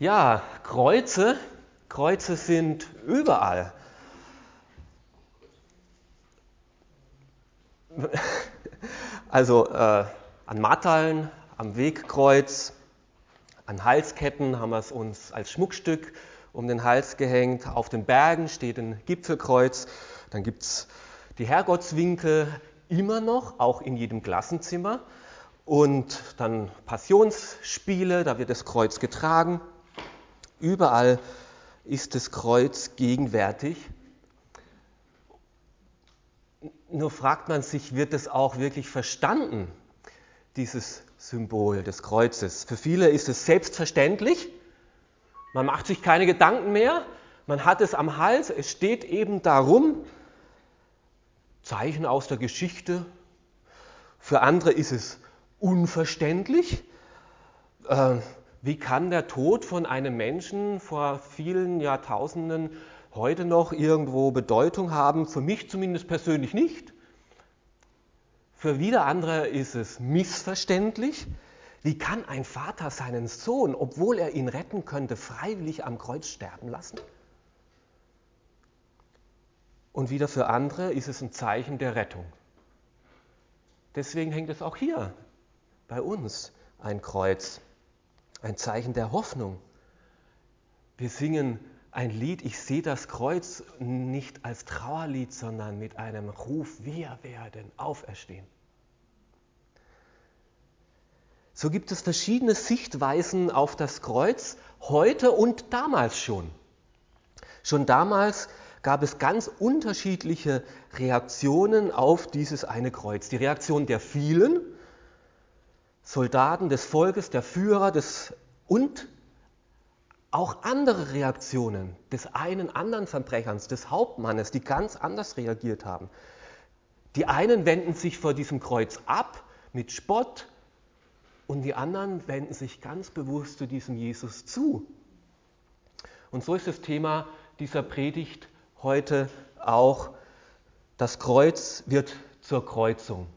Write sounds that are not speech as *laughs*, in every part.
Ja, Kreuze, Kreuze sind überall. *laughs* Also äh, an Matteln, am Wegkreuz, an Halsketten haben wir es uns als Schmuckstück um den Hals gehängt. Auf den Bergen steht ein Gipfelkreuz. Dann gibt es die Herrgottswinkel immer noch, auch in jedem Klassenzimmer. Und dann Passionsspiele, da wird das Kreuz getragen. Überall ist das Kreuz gegenwärtig. Nur fragt man sich, wird es auch wirklich verstanden, dieses Symbol des Kreuzes? Für viele ist es selbstverständlich. Man macht sich keine Gedanken mehr. Man hat es am Hals. Es steht eben darum. Zeichen aus der Geschichte. Für andere ist es unverständlich. Äh, wie kann der Tod von einem Menschen vor vielen Jahrtausenden heute noch irgendwo Bedeutung haben? Für mich zumindest persönlich nicht. Für wieder andere ist es missverständlich. Wie kann ein Vater seinen Sohn, obwohl er ihn retten könnte, freiwillig am Kreuz sterben lassen? Und wieder für andere ist es ein Zeichen der Rettung. Deswegen hängt es auch hier bei uns ein Kreuz, ein Zeichen der Hoffnung. Wir singen ein Lied, ich sehe das Kreuz nicht als Trauerlied, sondern mit einem Ruf, wir werden auferstehen. So gibt es verschiedene Sichtweisen auf das Kreuz, heute und damals schon. Schon damals gab es ganz unterschiedliche Reaktionen auf dieses eine Kreuz. Die Reaktion der vielen Soldaten, des Volkes, der Führer des, und auch andere Reaktionen des einen anderen Verbrechers, des Hauptmannes, die ganz anders reagiert haben. Die einen wenden sich vor diesem Kreuz ab mit Spott und die anderen wenden sich ganz bewusst zu diesem Jesus zu. Und so ist das Thema dieser Predigt heute auch, das Kreuz wird zur Kreuzung.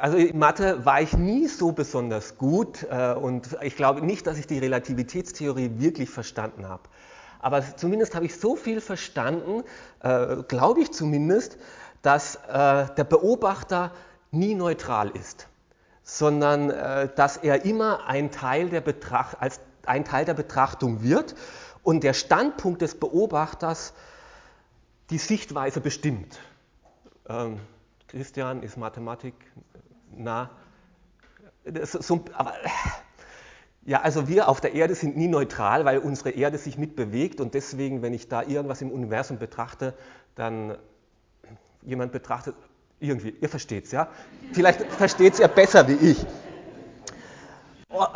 Also in Mathe war ich nie so besonders gut äh, und ich glaube nicht, dass ich die Relativitätstheorie wirklich verstanden habe. Aber zumindest habe ich so viel verstanden, äh, glaube ich zumindest, dass äh, der Beobachter nie neutral ist, sondern dass er immer ein Teil der Betracht, als ein Teil der Betrachtung wird und der Standpunkt des Beobachters die Sichtweise bestimmt. Ähm, Christian ist Mathematik na, so, aber, ja, also wir auf der Erde sind nie neutral, weil unsere Erde sich mitbewegt und deswegen, wenn ich da irgendwas im Universum betrachte, dann jemand betrachtet, irgendwie, ihr versteht es, ja? Vielleicht versteht es ihr besser wie ich. Oh,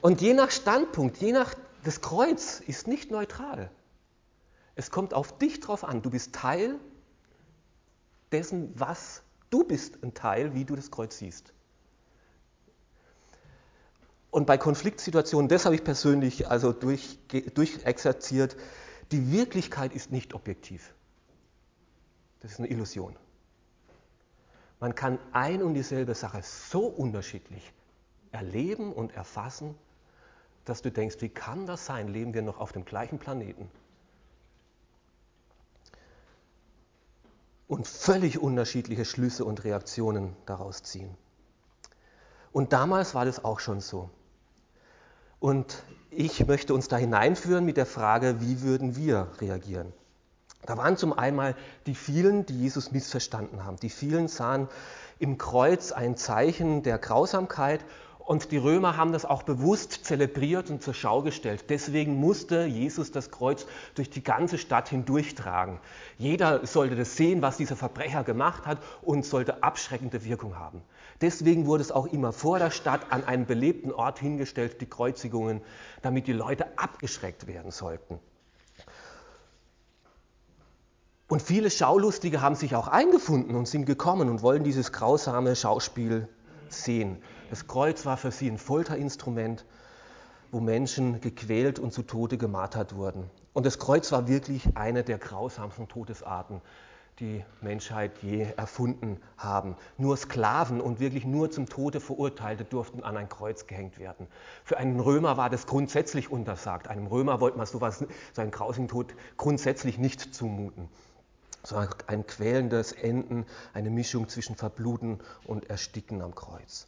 und je nach Standpunkt, je nach, das Kreuz ist nicht neutral. Es kommt auf dich drauf an. Du bist Teil dessen, was Du bist ein Teil, wie du das Kreuz siehst. Und bei Konfliktsituationen, das habe ich persönlich also durch, durchexerziert, die Wirklichkeit ist nicht objektiv. Das ist eine Illusion. Man kann ein und dieselbe Sache so unterschiedlich erleben und erfassen, dass du denkst, wie kann das sein? Leben wir noch auf dem gleichen Planeten? Und völlig unterschiedliche Schlüsse und Reaktionen daraus ziehen. Und damals war das auch schon so. Und ich möchte uns da hineinführen mit der Frage, wie würden wir reagieren? Da waren zum einen die vielen, die Jesus missverstanden haben. Die vielen sahen im Kreuz ein Zeichen der Grausamkeit und die Römer haben das auch bewusst zelebriert und zur Schau gestellt. Deswegen musste Jesus das Kreuz durch die ganze Stadt hindurchtragen. Jeder sollte das sehen, was dieser Verbrecher gemacht hat und sollte abschreckende Wirkung haben. Deswegen wurde es auch immer vor der Stadt an einen belebten Ort hingestellt, die Kreuzigungen, damit die Leute abgeschreckt werden sollten. Und viele Schaulustige haben sich auch eingefunden und sind gekommen und wollen dieses grausame Schauspiel sehen. Das Kreuz war für sie ein Folterinstrument, wo Menschen gequält und zu Tode gemartert wurden. Und das Kreuz war wirklich eine der grausamsten Todesarten, die Menschheit je erfunden haben. Nur Sklaven und wirklich nur zum Tode Verurteilte durften an ein Kreuz gehängt werden. Für einen Römer war das grundsätzlich untersagt. Einem Römer wollte man sowas, so einen grausigen Tod grundsätzlich nicht zumuten. So ein quälendes Enden, eine Mischung zwischen Verbluten und Ersticken am Kreuz.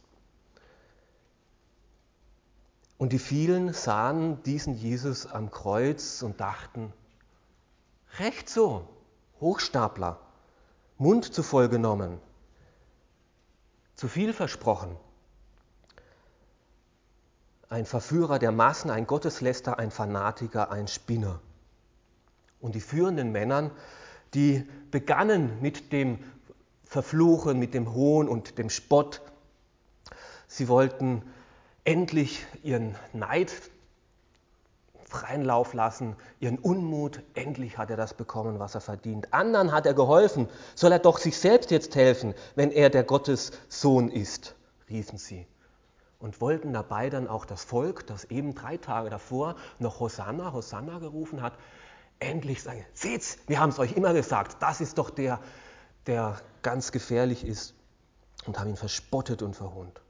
Und die vielen sahen diesen Jesus am Kreuz und dachten, recht so, Hochstapler, Mund zu voll genommen, zu viel versprochen. Ein Verführer der Massen, ein Gottesläster, ein Fanatiker, ein Spinner. Und die führenden Männern, die begannen mit dem Verfluchen, mit dem Hohn und dem Spott. Sie wollten endlich ihren Neid freien Lauf lassen, ihren Unmut. Endlich hat er das bekommen, was er verdient. Anderen hat er geholfen. Soll er doch sich selbst jetzt helfen, wenn er der Gottes Sohn ist, riefen sie. Und wollten dabei dann auch das Volk, das eben drei Tage davor noch Hosanna, Hosanna gerufen hat, endlich sagen, seht's, wir haben es euch immer gesagt, das ist doch der, der ganz gefährlich ist. Und haben ihn verspottet und verhund.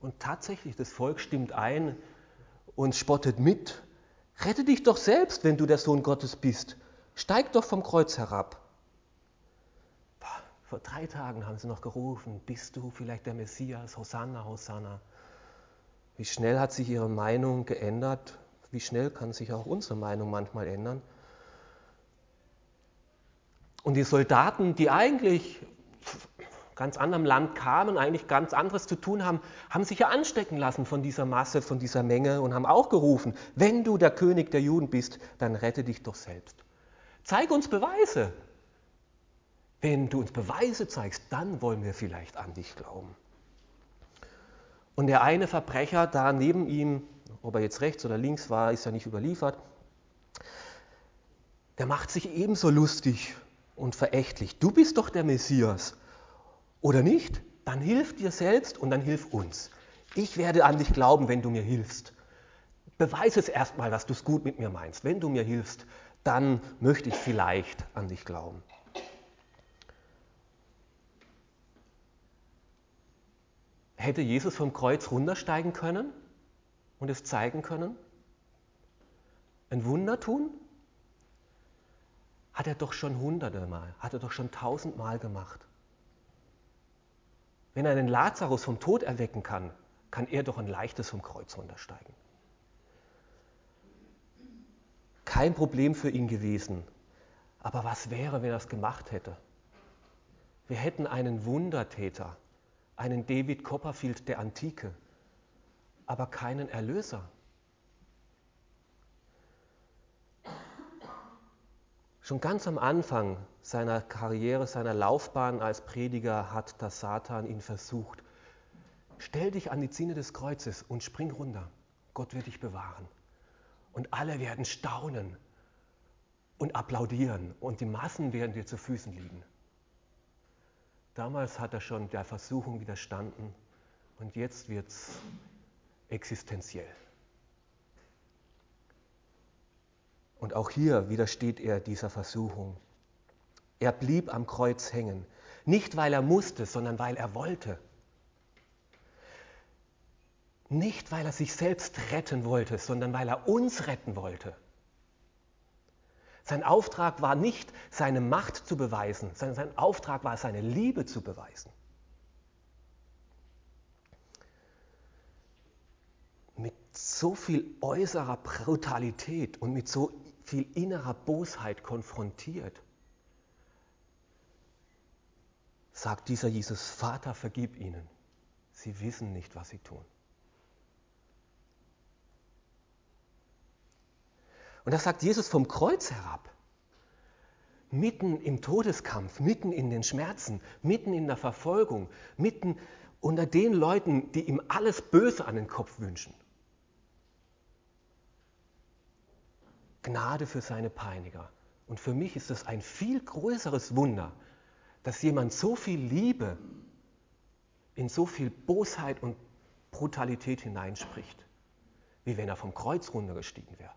Und tatsächlich, das Volk stimmt ein und spottet mit Rette dich doch selbst, wenn du der Sohn Gottes bist. Steig doch vom Kreuz herab. Vor drei Tagen haben sie noch gerufen, bist du vielleicht der Messias? Hosanna, Hosanna. Wie schnell hat sich ihre Meinung geändert? Wie schnell kann sich auch unsere Meinung manchmal ändern? Und die Soldaten, die eigentlich ganz anderem Land kamen, eigentlich ganz anderes zu tun haben, haben sich ja anstecken lassen von dieser Masse, von dieser Menge und haben auch gerufen, wenn du der König der Juden bist, dann rette dich doch selbst. Zeig uns Beweise. Wenn du uns Beweise zeigst, dann wollen wir vielleicht an dich glauben. Und der eine Verbrecher da neben ihm, ob er jetzt rechts oder links war, ist ja nicht überliefert, der macht sich ebenso lustig und verächtlich. Du bist doch der Messias oder nicht, dann hilf dir selbst und dann hilf uns. Ich werde an dich glauben, wenn du mir hilfst. Beweise es erstmal, dass du es gut mit mir meinst. Wenn du mir hilfst, dann möchte ich vielleicht an dich glauben. Hätte Jesus vom Kreuz runtersteigen können und es zeigen können? Ein Wunder tun? Hat er doch schon hunderte Mal, hat er doch schon tausendmal gemacht. Wenn er den Lazarus vom Tod erwecken kann, kann er doch ein leichtes vom Kreuz runtersteigen. Kein Problem für ihn gewesen. Aber was wäre, wenn er es gemacht hätte? Wir hätten einen Wundertäter, einen David Copperfield der Antike, aber keinen Erlöser. Schon ganz am Anfang seiner Karriere, seiner Laufbahn als Prediger hat der Satan ihn versucht. Stell dich an die Zinne des Kreuzes und spring runter. Gott wird dich bewahren. Und alle werden staunen und applaudieren und die Massen werden dir zu Füßen liegen. Damals hat er schon der Versuchung widerstanden und jetzt wird es existenziell. Und auch hier widersteht er dieser Versuchung. Er blieb am Kreuz hängen, nicht weil er musste, sondern weil er wollte. Nicht weil er sich selbst retten wollte, sondern weil er uns retten wollte. Sein Auftrag war nicht, seine Macht zu beweisen, sondern sein Auftrag war, seine Liebe zu beweisen. Mit so viel äußerer Brutalität und mit so viel innerer Bosheit konfrontiert, sagt dieser Jesus, Vater, vergib ihnen. Sie wissen nicht, was sie tun. Und das sagt Jesus vom Kreuz herab. Mitten im Todeskampf, mitten in den Schmerzen, mitten in der Verfolgung, mitten unter den Leuten, die ihm alles Böse an den Kopf wünschen. Gnade für seine Peiniger. Und für mich ist es ein viel größeres Wunder, dass jemand so viel Liebe in so viel Bosheit und Brutalität hineinspricht, wie wenn er vom Kreuz runtergestiegen wäre.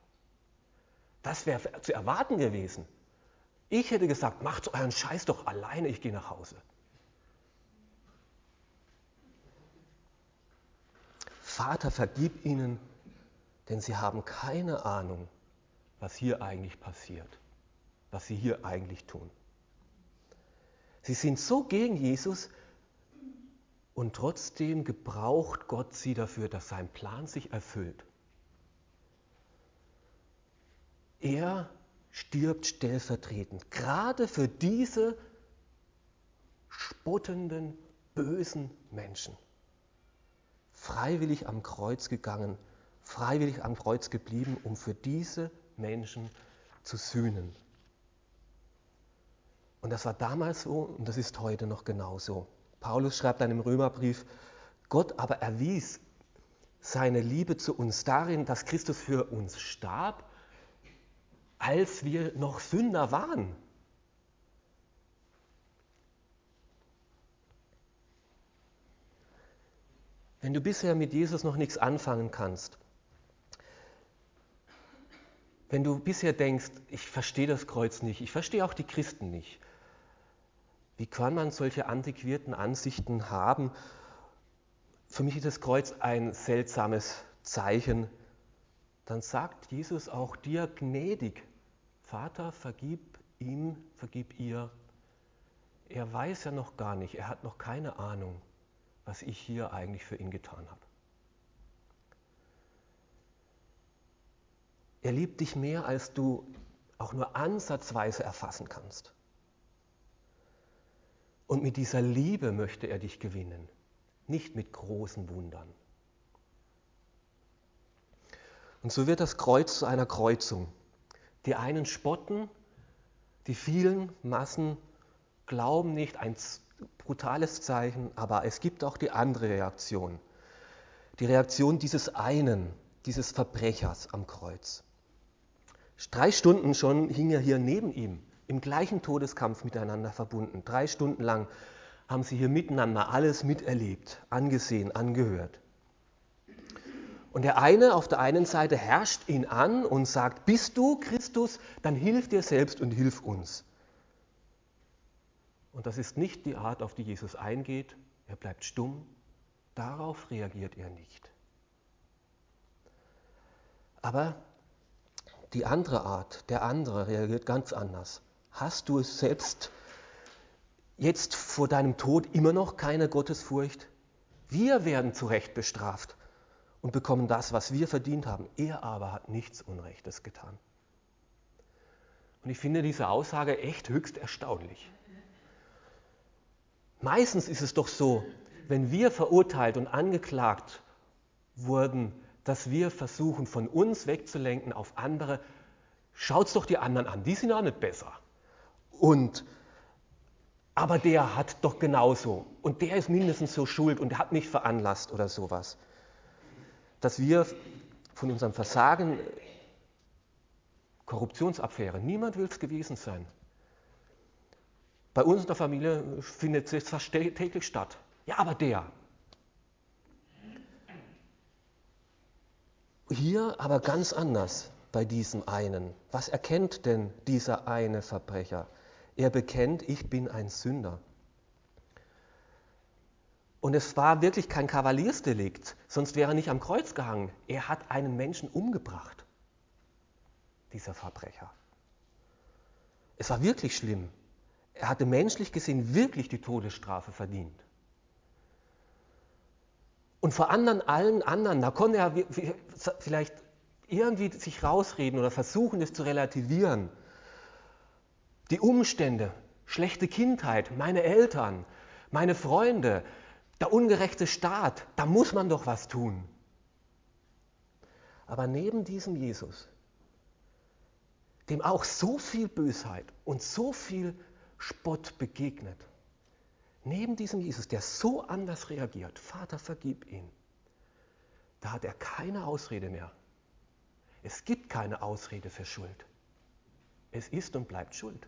Das wäre zu erwarten gewesen. Ich hätte gesagt, macht euren Scheiß doch alleine, ich gehe nach Hause. Vater, vergib ihnen, denn sie haben keine Ahnung, was hier eigentlich passiert, was sie hier eigentlich tun. Sie sind so gegen Jesus und trotzdem gebraucht Gott sie dafür, dass sein Plan sich erfüllt. Er stirbt stellvertretend, gerade für diese spottenden, bösen Menschen. Freiwillig am Kreuz gegangen, freiwillig am Kreuz geblieben, um für diese Menschen zu sühnen. Und das war damals so und das ist heute noch genauso. Paulus schreibt dann im Römerbrief, Gott aber erwies seine Liebe zu uns darin, dass Christus für uns starb als wir noch Sünder waren. Wenn du bisher mit Jesus noch nichts anfangen kannst, wenn du bisher denkst, ich verstehe das Kreuz nicht, ich verstehe auch die Christen nicht, wie kann man solche antiquierten Ansichten haben? Für mich ist das Kreuz ein seltsames Zeichen dann sagt Jesus auch dir gnädig, Vater, vergib ihm, vergib ihr. Er weiß ja noch gar nicht, er hat noch keine Ahnung, was ich hier eigentlich für ihn getan habe. Er liebt dich mehr, als du auch nur ansatzweise erfassen kannst. Und mit dieser Liebe möchte er dich gewinnen, nicht mit großen Wundern. Und so wird das Kreuz zu einer Kreuzung. Die einen spotten, die vielen Massen glauben nicht, ein brutales Zeichen, aber es gibt auch die andere Reaktion. Die Reaktion dieses einen, dieses Verbrechers am Kreuz. Drei Stunden schon hing er hier neben ihm, im gleichen Todeskampf miteinander verbunden. Drei Stunden lang haben sie hier miteinander alles miterlebt, angesehen, angehört. Und der eine auf der einen Seite herrscht ihn an und sagt, bist du Christus, dann hilf dir selbst und hilf uns. Und das ist nicht die Art, auf die Jesus eingeht. Er bleibt stumm. Darauf reagiert er nicht. Aber die andere Art, der andere reagiert ganz anders. Hast du es selbst jetzt vor deinem Tod immer noch keine Gottesfurcht? Wir werden zu Recht bestraft und bekommen das, was wir verdient haben. Er aber hat nichts Unrechtes getan. Und ich finde diese Aussage echt höchst erstaunlich. Meistens ist es doch so, wenn wir verurteilt und angeklagt wurden, dass wir versuchen, von uns wegzulenken auf andere, schaut's doch die anderen an, die sind auch nicht besser. Und aber der hat doch genauso und der ist mindestens so schuld und hat mich veranlasst oder sowas dass wir von unserem Versagen, Korruptionsaffäre, niemand will es gewesen sein. Bei uns in der Familie findet es fast täglich statt. Ja, aber der. Hier aber ganz anders bei diesem einen. Was erkennt denn dieser eine Verbrecher? Er bekennt, ich bin ein Sünder. Und es war wirklich kein Kavaliersdelikt, sonst wäre er nicht am Kreuz gehangen. Er hat einen Menschen umgebracht, dieser Verbrecher. Es war wirklich schlimm. Er hatte menschlich gesehen wirklich die Todesstrafe verdient. Und vor anderen, allen anderen, da konnte er vielleicht irgendwie sich rausreden oder versuchen, es zu relativieren. Die Umstände, schlechte Kindheit, meine Eltern, meine Freunde, der ungerechte Staat, da muss man doch was tun. Aber neben diesem Jesus, dem auch so viel Bösheit und so viel Spott begegnet, neben diesem Jesus, der so anders reagiert, Vater, vergib ihn, da hat er keine Ausrede mehr. Es gibt keine Ausrede für Schuld. Es ist und bleibt Schuld.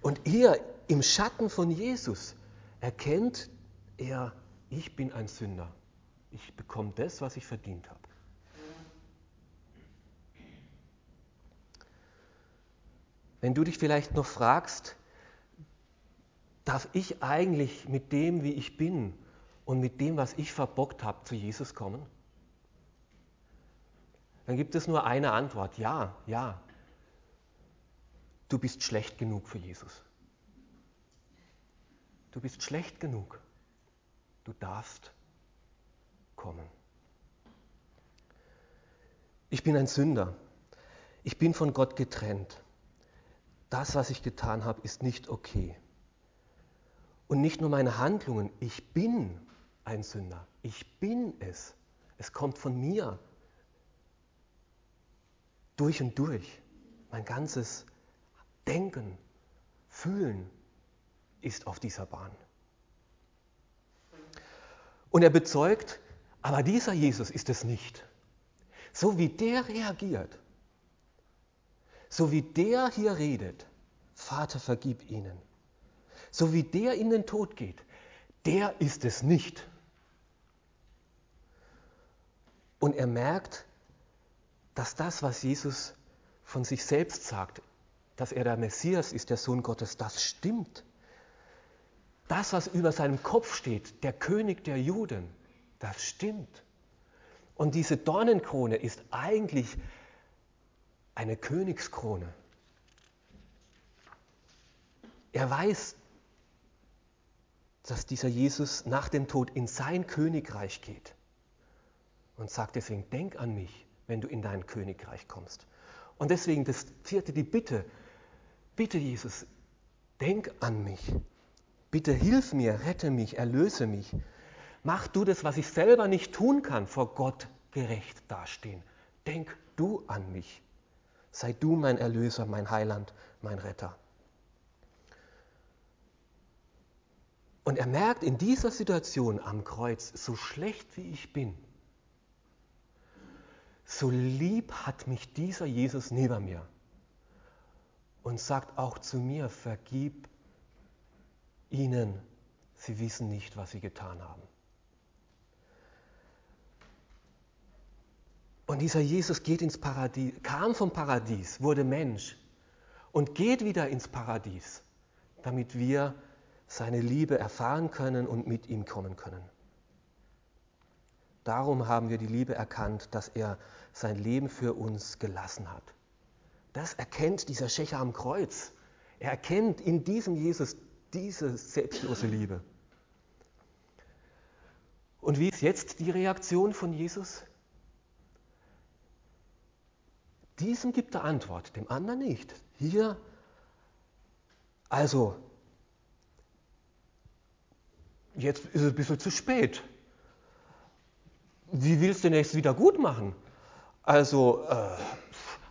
Und hier im Schatten von Jesus erkennt er, ich bin ein Sünder. Ich bekomme das, was ich verdient habe. Wenn du dich vielleicht noch fragst, darf ich eigentlich mit dem, wie ich bin und mit dem, was ich verbockt habe, zu Jesus kommen? Dann gibt es nur eine Antwort, ja, ja. Du bist schlecht genug für Jesus. Du bist schlecht genug. Du darfst kommen. Ich bin ein Sünder. Ich bin von Gott getrennt. Das, was ich getan habe, ist nicht okay. Und nicht nur meine Handlungen, ich bin ein Sünder. Ich bin es. Es kommt von mir. Durch und durch. Mein ganzes Denken, Fühlen ist auf dieser Bahn. Und er bezeugt, aber dieser Jesus ist es nicht. So wie der reagiert, so wie der hier redet, Vater, vergib ihnen, so wie der in den Tod geht, der ist es nicht. Und er merkt, dass das, was Jesus von sich selbst sagt, dass er der Messias ist, der Sohn Gottes, das stimmt. Das, was über seinem Kopf steht, der König der Juden, das stimmt. Und diese Dornenkrone ist eigentlich eine Königskrone. Er weiß, dass dieser Jesus nach dem Tod in sein Königreich geht und sagt deswegen, denk an mich, wenn du in dein Königreich kommst. Und deswegen das vierte, die Bitte, bitte Jesus, denk an mich, bitte hilf mir, rette mich, erlöse mich. Mach du das, was ich selber nicht tun kann, vor Gott gerecht dastehen. Denk du an mich. Sei du mein Erlöser, mein Heiland, mein Retter. Und er merkt in dieser Situation am Kreuz, so schlecht wie ich bin, so lieb hat mich dieser Jesus neben mir und sagt auch zu mir, vergib ihnen, sie wissen nicht, was sie getan haben. Und dieser Jesus geht ins Paradies, kam vom Paradies, wurde Mensch und geht wieder ins Paradies, damit wir seine Liebe erfahren können und mit ihm kommen können. Darum haben wir die Liebe erkannt, dass er sein Leben für uns gelassen hat. Das erkennt dieser Schächer am Kreuz. Er erkennt in diesem Jesus diese selbstlose Liebe. Und wie ist jetzt die Reaktion von Jesus? Diesem gibt er Antwort, dem anderen nicht. Hier, also, jetzt ist es ein bisschen zu spät. Wie willst du denn jetzt wieder gut machen? Also, äh,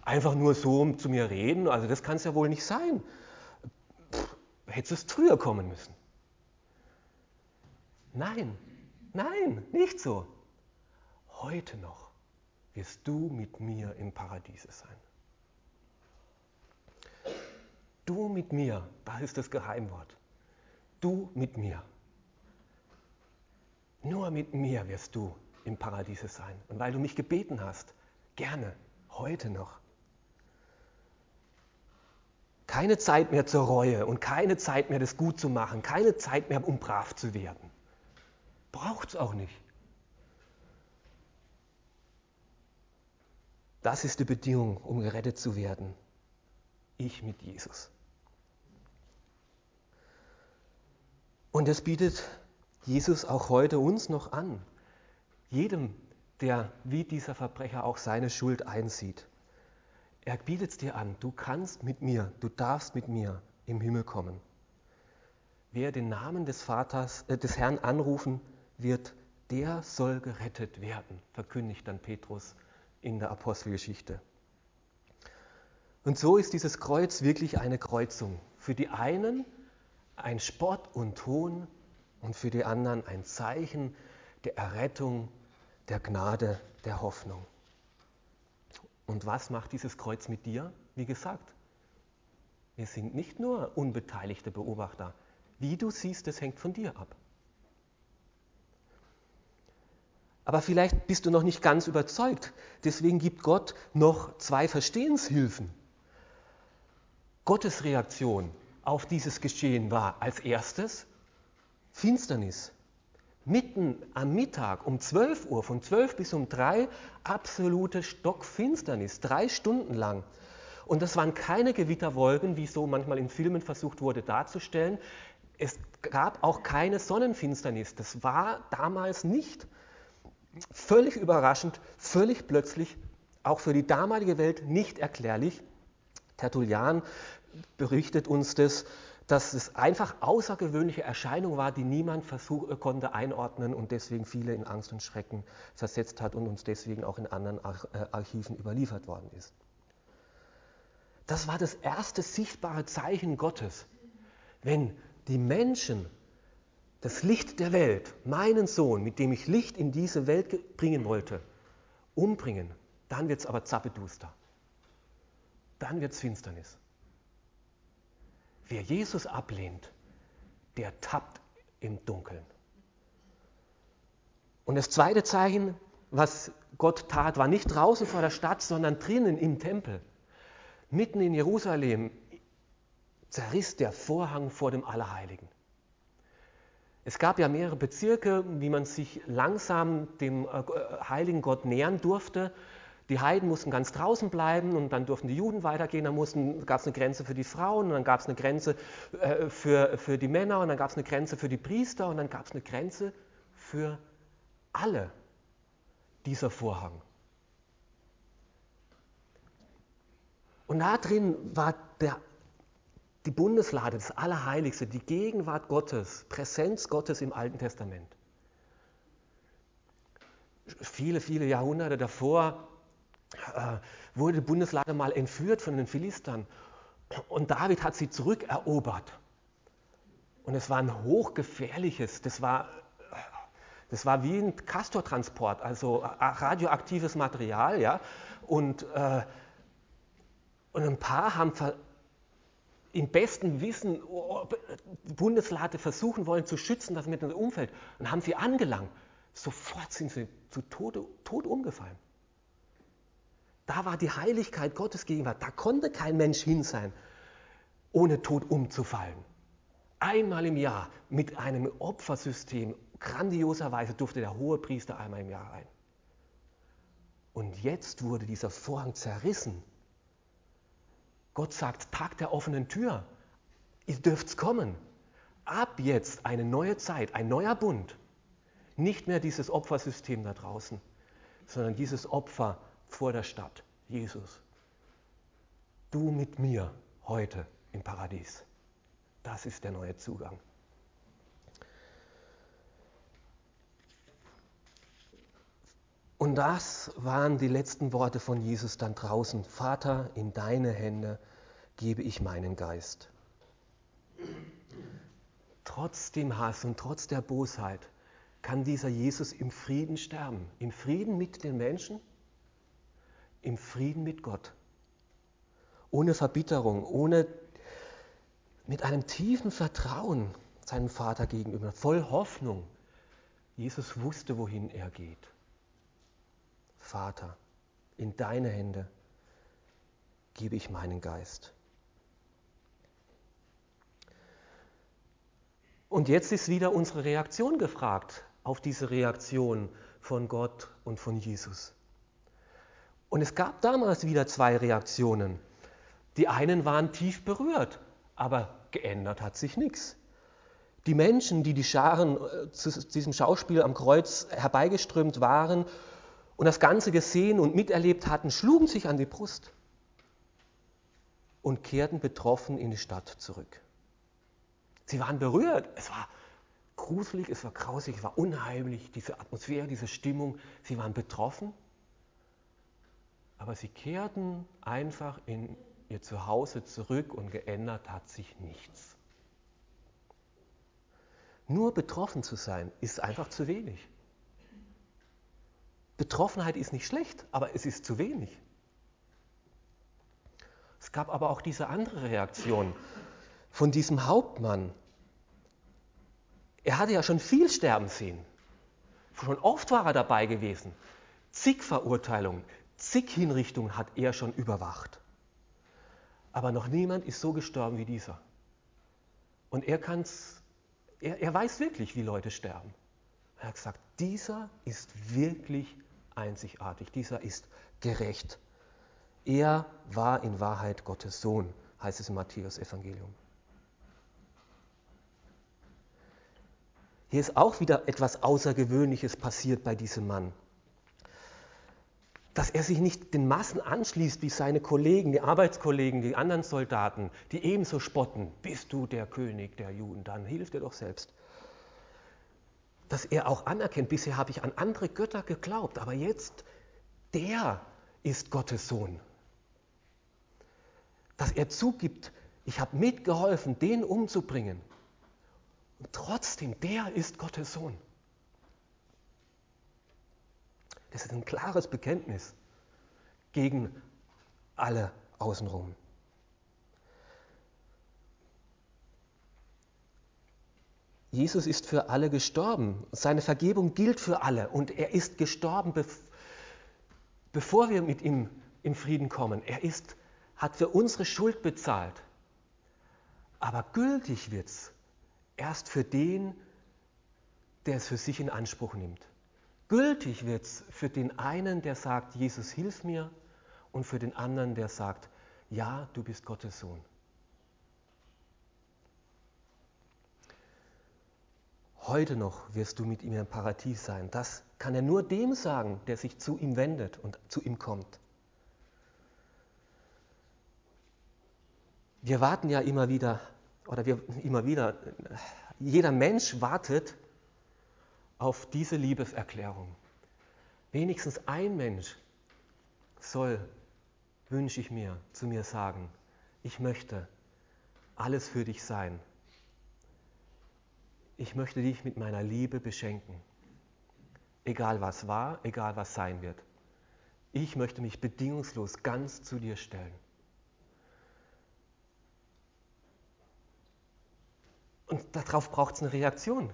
einfach nur so zu mir reden, also das kann es ja wohl nicht sein. Pff, hättest es früher kommen müssen. Nein, nein, nicht so. Heute noch wirst du mit mir im Paradiese sein. Du mit mir, das ist das Geheimwort. Du mit mir. Nur mit mir wirst du im Paradiese sein. Und weil du mich gebeten hast, gerne, heute noch. Keine Zeit mehr zur Reue und keine Zeit mehr, das gut zu machen, keine Zeit mehr, um brav zu werden. Braucht es auch nicht. Das ist die Bedingung, um gerettet zu werden. Ich mit Jesus. Und das bietet Jesus auch heute uns noch an. Jedem, der wie dieser Verbrecher auch seine Schuld einsieht. Er bietet es dir an, du kannst mit mir, du darfst mit mir im Himmel kommen. Wer den Namen des Vaters, äh, des Herrn anrufen wird, der soll gerettet werden, verkündigt dann Petrus in der Apostelgeschichte. Und so ist dieses Kreuz wirklich eine Kreuzung. Für die einen ein Spott und Hohn und für die anderen ein Zeichen der Errettung, der Gnade, der Hoffnung. Und was macht dieses Kreuz mit dir? Wie gesagt, wir sind nicht nur unbeteiligte Beobachter. Wie du siehst, das hängt von dir ab. Aber vielleicht bist du noch nicht ganz überzeugt. Deswegen gibt Gott noch zwei Verstehenshilfen. Gottes Reaktion auf dieses Geschehen war als erstes Finsternis. Mitten am Mittag um 12 Uhr, von 12 bis um 3, absolute Stockfinsternis, drei Stunden lang. Und das waren keine Gewitterwolken, wie so manchmal in Filmen versucht wurde darzustellen. Es gab auch keine Sonnenfinsternis. Das war damals nicht. Völlig überraschend, völlig plötzlich, auch für die damalige Welt nicht erklärlich. Tertullian berichtet uns das, dass es einfach außergewöhnliche Erscheinung war, die niemand versuch, äh, konnte einordnen und deswegen viele in Angst und Schrecken versetzt hat und uns deswegen auch in anderen äh, Archiven überliefert worden ist. Das war das erste sichtbare Zeichen Gottes. Wenn die Menschen das Licht der Welt, meinen Sohn, mit dem ich Licht in diese Welt bringen wollte, umbringen, dann wird es aber zappeduster. Dann wird es Finsternis. Wer Jesus ablehnt, der tappt im Dunkeln. Und das zweite Zeichen, was Gott tat, war nicht draußen vor der Stadt, sondern drinnen im Tempel. Mitten in Jerusalem zerriss der Vorhang vor dem Allerheiligen. Es gab ja mehrere Bezirke, wie man sich langsam dem äh, heiligen Gott nähern durfte. Die Heiden mussten ganz draußen bleiben und dann durften die Juden weitergehen. Dann gab es eine Grenze für die Frauen und dann gab es eine Grenze äh, für, für die Männer und dann gab es eine Grenze für die Priester und dann gab es eine Grenze für alle dieser Vorhang. Und da drin war der, die Bundeslade, das Allerheiligste, die Gegenwart Gottes, Präsenz Gottes im Alten Testament. Viele, viele Jahrhunderte davor äh, wurde die Bundeslade mal entführt von den Philistern und David hat sie zurückerobert. Und es war ein hochgefährliches, das war, das war wie ein Castortransport, also radioaktives Material, ja. Und, äh, und ein paar haben im besten Wissen die Bundeslade versuchen wollen zu schützen, das mit dem Umfeld, und haben sie angelangt. Sofort sind sie zu Tode, tot umgefallen. Da war die Heiligkeit Gottes gegenwart. Da konnte kein Mensch hin sein, ohne tot umzufallen. Einmal im Jahr mit einem Opfersystem, grandioserweise durfte der hohe Priester einmal im Jahr rein. Und jetzt wurde dieser Vorhang zerrissen. Gott sagt, Tag der offenen Tür, ihr dürft's kommen. Ab jetzt eine neue Zeit, ein neuer Bund. Nicht mehr dieses Opfersystem da draußen, sondern dieses Opfer vor der Stadt. Jesus, du mit mir heute im Paradies. Das ist der neue Zugang. Und das waren die letzten Worte von Jesus dann draußen. Vater, in deine Hände gebe ich meinen Geist. Trotz dem Hass und trotz der Bosheit kann dieser Jesus im Frieden sterben. Im Frieden mit den Menschen im Frieden mit Gott, ohne Verbitterung, ohne mit einem tiefen Vertrauen seinem Vater gegenüber, voll Hoffnung. Jesus wusste, wohin er geht. Vater, in deine Hände gebe ich meinen Geist. Und jetzt ist wieder unsere Reaktion gefragt auf diese Reaktion von Gott und von Jesus. Und es gab damals wieder zwei Reaktionen. Die einen waren tief berührt, aber geändert hat sich nichts. Die Menschen, die die Scharen äh, zu diesem Schauspiel am Kreuz herbeigeströmt waren und das Ganze gesehen und miterlebt hatten, schlugen sich an die Brust und kehrten betroffen in die Stadt zurück. Sie waren berührt. Es war gruselig, es war grausig, es war unheimlich, diese Atmosphäre, diese Stimmung. Sie waren betroffen aber sie kehrten einfach in ihr Zuhause zurück und geändert hat sich nichts. Nur betroffen zu sein ist einfach zu wenig. Betroffenheit ist nicht schlecht, aber es ist zu wenig. Es gab aber auch diese andere Reaktion von diesem Hauptmann. Er hatte ja schon viel sterben sehen. Schon oft war er dabei gewesen. Zig Verurteilungen, Zig Hinrichtungen hat er schon überwacht. Aber noch niemand ist so gestorben wie dieser. Und er kann's, er, er weiß wirklich, wie Leute sterben. Er hat gesagt, dieser ist wirklich einzigartig, dieser ist gerecht. Er war in Wahrheit Gottes Sohn, heißt es im Matthäus Evangelium. Hier ist auch wieder etwas Außergewöhnliches passiert bei diesem Mann. Dass er sich nicht den Massen anschließt wie seine Kollegen, die Arbeitskollegen, die anderen Soldaten, die ebenso spotten. Bist du der König der Juden? Dann hilf dir doch selbst. Dass er auch anerkennt, bisher habe ich an andere Götter geglaubt, aber jetzt, der ist Gottes Sohn. Dass er zugibt, ich habe mitgeholfen, den umzubringen. Und trotzdem, der ist Gottes Sohn. Das ist ein klares Bekenntnis gegen alle außenrum. Jesus ist für alle gestorben. Seine Vergebung gilt für alle und er ist gestorben, bevor wir mit ihm in Frieden kommen. Er ist, hat für unsere Schuld bezahlt. Aber gültig wird es erst für den, der es für sich in Anspruch nimmt. Gültig wird es für den einen, der sagt, Jesus, hilf mir, und für den anderen, der sagt, ja, du bist Gottes Sohn. Heute noch wirst du mit ihm im Paradies sein. Das kann er nur dem sagen, der sich zu ihm wendet und zu ihm kommt. Wir warten ja immer wieder oder wir immer wieder, jeder Mensch wartet auf diese Liebeserklärung. Wenigstens ein Mensch soll, wünsche ich mir, zu mir sagen, ich möchte alles für dich sein. Ich möchte dich mit meiner Liebe beschenken. Egal was war, egal was sein wird. Ich möchte mich bedingungslos ganz zu dir stellen. Und darauf braucht es eine Reaktion.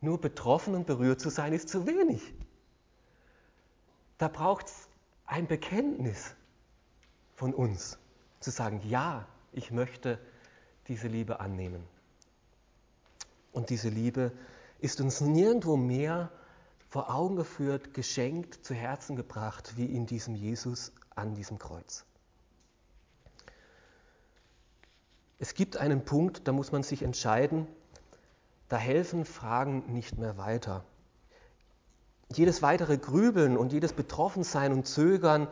Nur betroffen und berührt zu sein, ist zu wenig. Da braucht es ein Bekenntnis von uns, zu sagen, ja, ich möchte diese Liebe annehmen. Und diese Liebe ist uns nirgendwo mehr vor Augen geführt, geschenkt, zu Herzen gebracht, wie in diesem Jesus an diesem Kreuz. Es gibt einen Punkt, da muss man sich entscheiden, da helfen Fragen nicht mehr weiter. Jedes weitere Grübeln und jedes Betroffensein und Zögern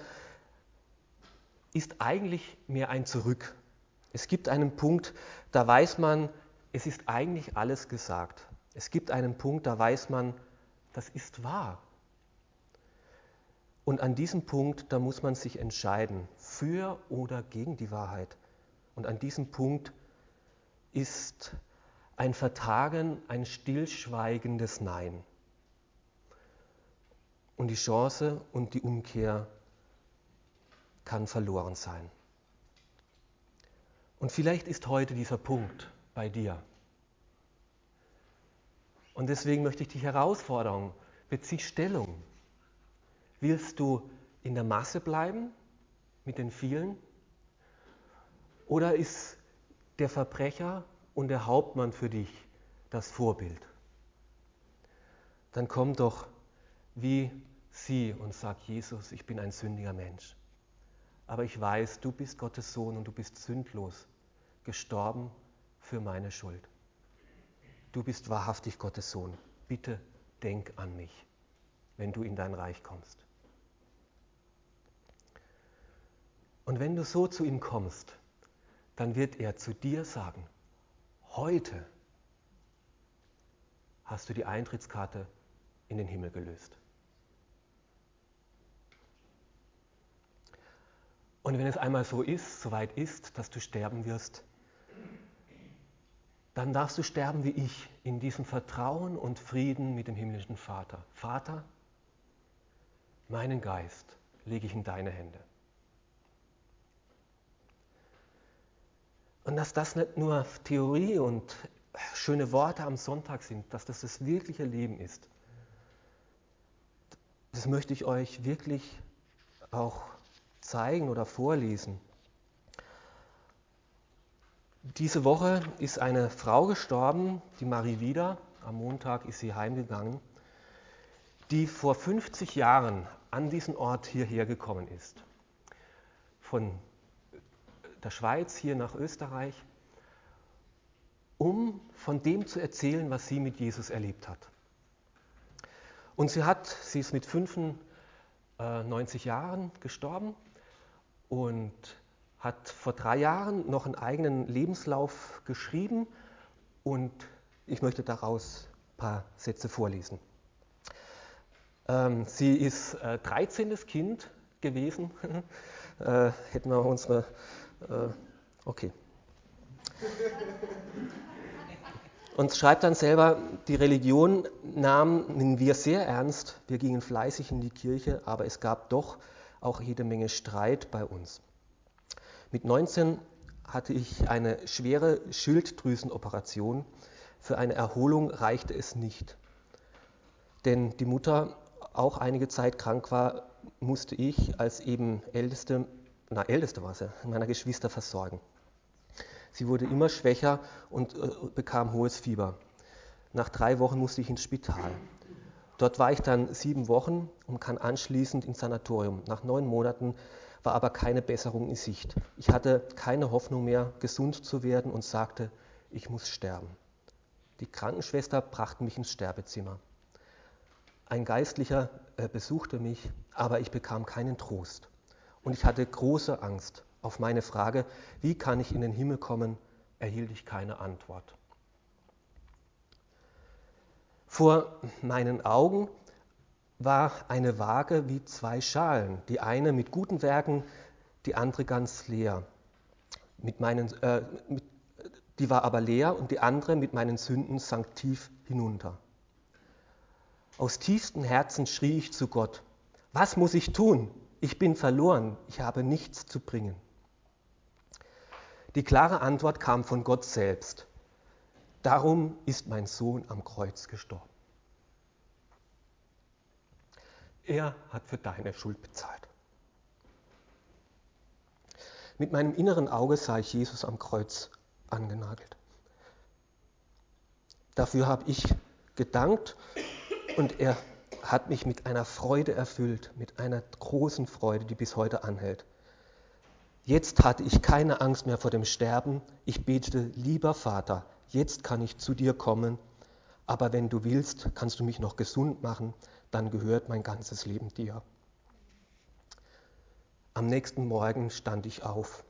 ist eigentlich mehr ein Zurück. Es gibt einen Punkt, da weiß man, es ist eigentlich alles gesagt. Es gibt einen Punkt, da weiß man, das ist wahr. Und an diesem Punkt, da muss man sich entscheiden, für oder gegen die Wahrheit. Und an diesem Punkt ist ein Vertagen, ein stillschweigendes Nein. Und die Chance und die Umkehr kann verloren sein. Und vielleicht ist heute dieser Punkt bei dir. Und deswegen möchte ich dich herausfordern, bezieh Stellung. Willst du in der Masse bleiben mit den vielen oder ist der Verbrecher und der Hauptmann für dich das Vorbild? Dann komm doch wie sie und sag, Jesus, ich bin ein sündiger Mensch. Aber ich weiß, du bist Gottes Sohn und du bist sündlos, gestorben für meine Schuld. Du bist wahrhaftig Gottes Sohn. Bitte denk an mich, wenn du in dein Reich kommst. Und wenn du so zu ihm kommst, dann wird er zu dir sagen, heute hast du die Eintrittskarte in den Himmel gelöst. Und wenn es einmal so ist, so weit ist, dass du sterben wirst, dann darfst du sterben wie ich in diesem Vertrauen und Frieden mit dem himmlischen Vater. Vater, meinen Geist lege ich in deine Hände. Und dass das nicht nur Theorie und schöne Worte am Sonntag sind, dass das das wirkliche Leben ist. Das möchte ich euch wirklich auch zeigen oder vorlesen. Diese Woche ist eine Frau gestorben, die Marie Wieder. Am Montag ist sie heimgegangen, die vor 50 Jahren an diesen Ort hierher gekommen ist. Von der Schweiz hier nach Österreich, um von dem zu erzählen, was sie mit Jesus erlebt hat. Und sie hat, sie ist mit 95 Jahren gestorben und hat vor drei Jahren noch einen eigenen Lebenslauf geschrieben und ich möchte daraus ein paar Sätze vorlesen. Ähm, sie ist äh, 13. Kind gewesen. *laughs* äh, hätten wir unsere. Äh, okay. Und schreibt dann selber, die Religion nahmen wir sehr ernst, wir gingen fleißig in die Kirche, aber es gab doch auch jede Menge Streit bei uns. Mit 19 hatte ich eine schwere Schilddrüsenoperation. Für eine Erholung reichte es nicht. Denn die Mutter auch einige Zeit krank war, musste ich als eben älteste, na älteste war sie, meiner Geschwister versorgen. Sie wurde immer schwächer und äh, bekam hohes Fieber. Nach drei Wochen musste ich ins Spital. Dort war ich dann sieben Wochen und kam anschließend ins Sanatorium. Nach neun Monaten war aber keine Besserung in Sicht. Ich hatte keine Hoffnung mehr, gesund zu werden und sagte, ich muss sterben. Die Krankenschwester brachte mich ins Sterbezimmer. Ein Geistlicher äh, besuchte mich, aber ich bekam keinen Trost. Und ich hatte große Angst. Auf meine Frage, wie kann ich in den Himmel kommen, erhielt ich keine Antwort. Vor meinen Augen war eine Waage wie zwei Schalen, die eine mit guten Werken, die andere ganz leer. Mit meinen, äh, mit, die war aber leer und die andere mit meinen Sünden sank tief hinunter. Aus tiefstem Herzen schrie ich zu Gott, was muss ich tun? Ich bin verloren, ich habe nichts zu bringen. Die klare Antwort kam von Gott selbst. Darum ist mein Sohn am Kreuz gestorben. Er hat für deine Schuld bezahlt. Mit meinem inneren Auge sah ich Jesus am Kreuz angenagelt. Dafür habe ich gedankt und er hat mich mit einer Freude erfüllt, mit einer großen Freude, die bis heute anhält. Jetzt hatte ich keine Angst mehr vor dem Sterben. Ich betete, lieber Vater, jetzt kann ich zu dir kommen, aber wenn du willst, kannst du mich noch gesund machen, dann gehört mein ganzes Leben dir. Am nächsten Morgen stand ich auf.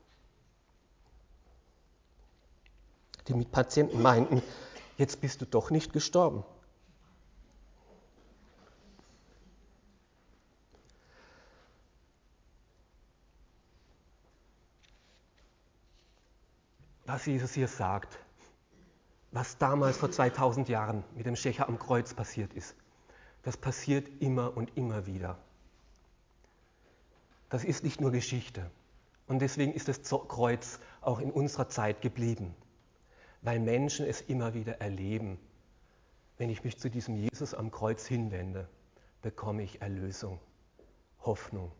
Die Mitpatienten meinten, jetzt bist du doch nicht gestorben. Was Jesus hier sagt, was damals vor 2000 Jahren mit dem Schächer am Kreuz passiert ist, das passiert immer und immer wieder. Das ist nicht nur Geschichte. Und deswegen ist das Kreuz auch in unserer Zeit geblieben, weil Menschen es immer wieder erleben. Wenn ich mich zu diesem Jesus am Kreuz hinwende, bekomme ich Erlösung, Hoffnung.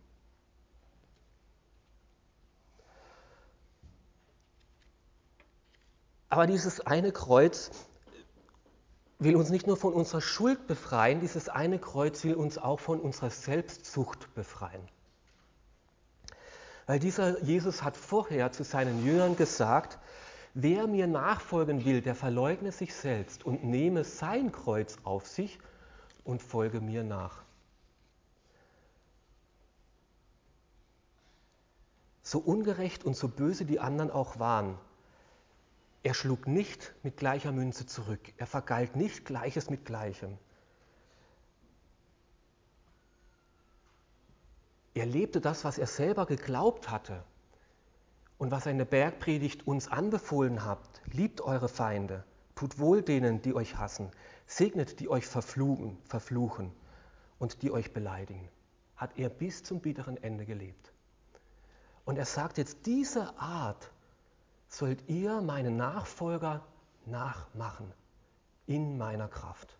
Aber dieses eine Kreuz will uns nicht nur von unserer Schuld befreien, dieses eine Kreuz will uns auch von unserer Selbstsucht befreien. Weil dieser Jesus hat vorher zu seinen Jüngern gesagt, wer mir nachfolgen will, der verleugne sich selbst und nehme sein Kreuz auf sich und folge mir nach. So ungerecht und so böse die anderen auch waren, er schlug nicht mit gleicher Münze zurück. Er vergalt nicht Gleiches mit Gleichem. Er lebte das, was er selber geglaubt hatte und was in der Bergpredigt uns anbefohlen hat. Liebt eure Feinde, tut wohl denen, die euch hassen, segnet, die euch verfluchen, verfluchen und die euch beleidigen. Hat er bis zum bitteren Ende gelebt. Und er sagt jetzt, diese Art sollt ihr meine Nachfolger nachmachen in meiner Kraft.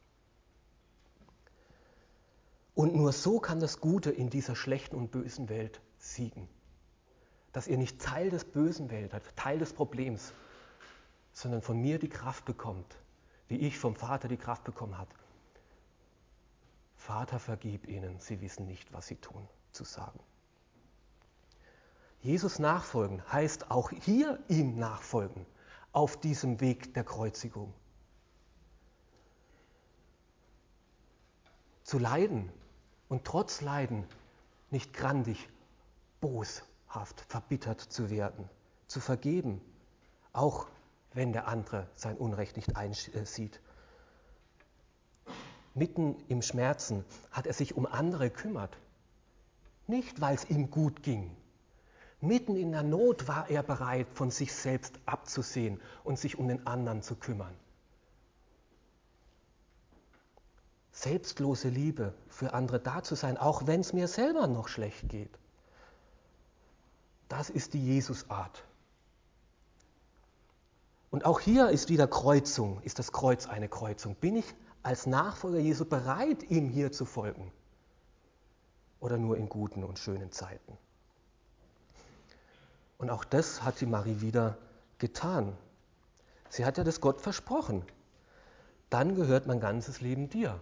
Und nur so kann das Gute in dieser schlechten und bösen Welt siegen. Dass ihr nicht Teil des bösen Welt seid, Teil des Problems, sondern von mir die Kraft bekommt, wie ich vom Vater die Kraft bekommen habe. Vater, vergib ihnen, sie wissen nicht, was sie tun, zu sagen. Jesus nachfolgen heißt auch hier ihm nachfolgen auf diesem Weg der Kreuzigung. Zu leiden und trotz Leiden nicht grandig, boshaft, verbittert zu werden, zu vergeben, auch wenn der andere sein Unrecht nicht einsieht. Mitten im Schmerzen hat er sich um andere kümmert. Nicht, weil es ihm gut ging. Mitten in der Not war er bereit, von sich selbst abzusehen und sich um den anderen zu kümmern. Selbstlose Liebe für andere da zu sein, auch wenn es mir selber noch schlecht geht. Das ist die Jesusart. Und auch hier ist wieder Kreuzung, ist das Kreuz eine Kreuzung. Bin ich als Nachfolger Jesu bereit, ihm hier zu folgen? Oder nur in guten und schönen Zeiten? Und auch das hat die Marie wieder getan. Sie hat ja das Gott versprochen. Dann gehört mein ganzes Leben dir.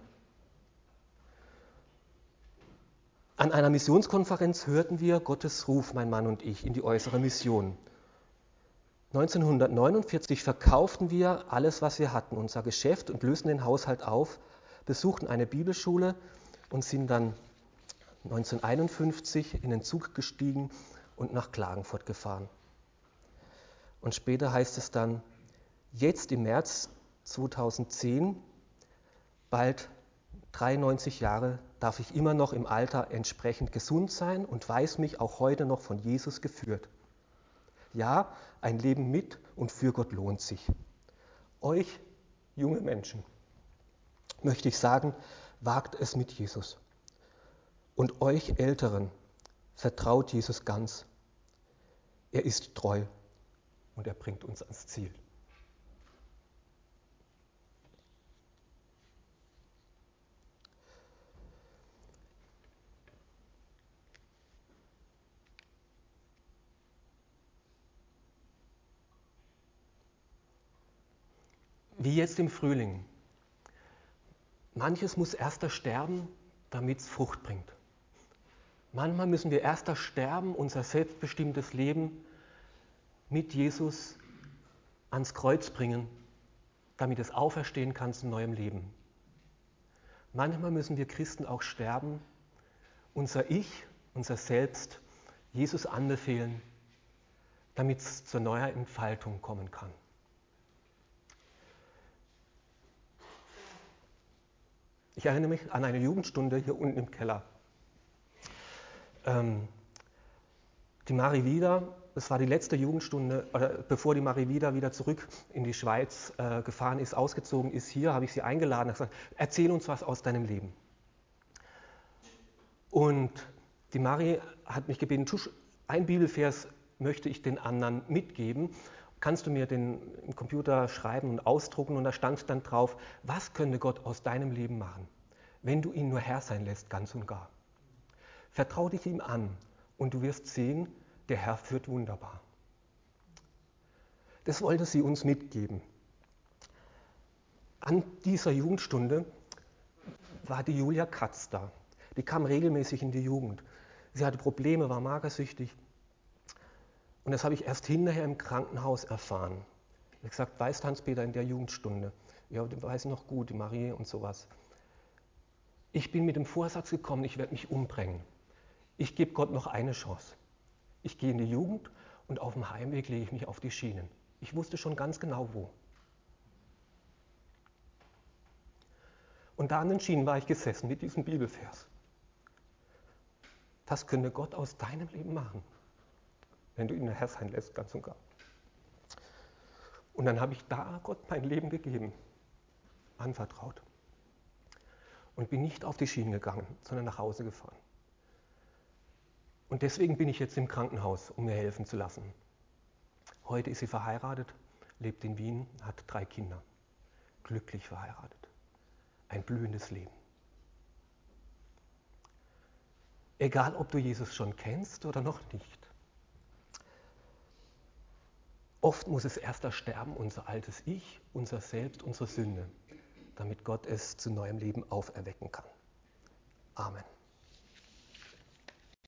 An einer Missionskonferenz hörten wir Gottes Ruf, mein Mann und ich, in die äußere Mission. 1949 verkauften wir alles, was wir hatten, unser Geschäft und lösten den Haushalt auf, besuchten eine Bibelschule und sind dann 1951 in den Zug gestiegen und nach Klagenfurt gefahren. Und später heißt es dann, jetzt im März 2010, bald 93 Jahre, darf ich immer noch im Alter entsprechend gesund sein und weiß mich auch heute noch von Jesus geführt. Ja, ein Leben mit und für Gott lohnt sich. Euch, junge Menschen, möchte ich sagen, wagt es mit Jesus. Und euch Älteren, vertraut Jesus ganz. Er ist treu und er bringt uns ans Ziel. Wie jetzt im Frühling. Manches muss erst sterben, damit es Frucht bringt. Manchmal müssen wir erst sterben, unser selbstbestimmtes Leben mit Jesus ans Kreuz bringen, damit es auferstehen kann zu neuem Leben. Manchmal müssen wir Christen auch sterben, unser Ich, unser Selbst Jesus anbefehlen, damit es zur neuer Entfaltung kommen kann. Ich erinnere mich an eine Jugendstunde hier unten im Keller. Ähm, die Marie Wieder, das war die letzte Jugendstunde, oder bevor die Marie Wieder wieder zurück in die Schweiz äh, gefahren ist, ausgezogen ist, hier habe ich sie eingeladen und gesagt, erzähl uns was aus deinem Leben. Und die Marie hat mich gebeten, ein Bibelvers möchte ich den anderen mitgeben. Kannst du mir den im Computer schreiben und ausdrucken? Und da stand dann drauf, was könnte Gott aus deinem Leben machen, wenn du ihn nur Herr sein lässt, ganz und gar. Vertrau dich ihm an und du wirst sehen, der Herr führt wunderbar. Das wollte sie uns mitgeben. An dieser Jugendstunde war die Julia Katz da. Die kam regelmäßig in die Jugend. Sie hatte Probleme, war magersüchtig. Und das habe ich erst hinterher im Krankenhaus erfahren. Habe gesagt, weißt Hans-Peter in der Jugendstunde? Ja, den weiß ich noch gut, die Marie und sowas. Ich bin mit dem Vorsatz gekommen, ich werde mich umbringen ich gebe Gott noch eine Chance. Ich gehe in die Jugend und auf dem Heimweg lege ich mich auf die Schienen. Ich wusste schon ganz genau wo. Und da an den Schienen war ich gesessen mit diesem Bibelvers. Das könnte Gott aus deinem Leben machen, wenn du ihn der Herr sein lässt, ganz und gar. Und dann habe ich da Gott mein Leben gegeben, anvertraut. Und bin nicht auf die Schienen gegangen, sondern nach Hause gefahren. Und deswegen bin ich jetzt im Krankenhaus, um mir helfen zu lassen. Heute ist sie verheiratet, lebt in Wien, hat drei Kinder. Glücklich verheiratet. Ein blühendes Leben. Egal, ob du Jesus schon kennst oder noch nicht. Oft muss es erst ersterben, unser altes Ich, unser Selbst, unsere Sünde, damit Gott es zu neuem Leben auferwecken kann. Amen.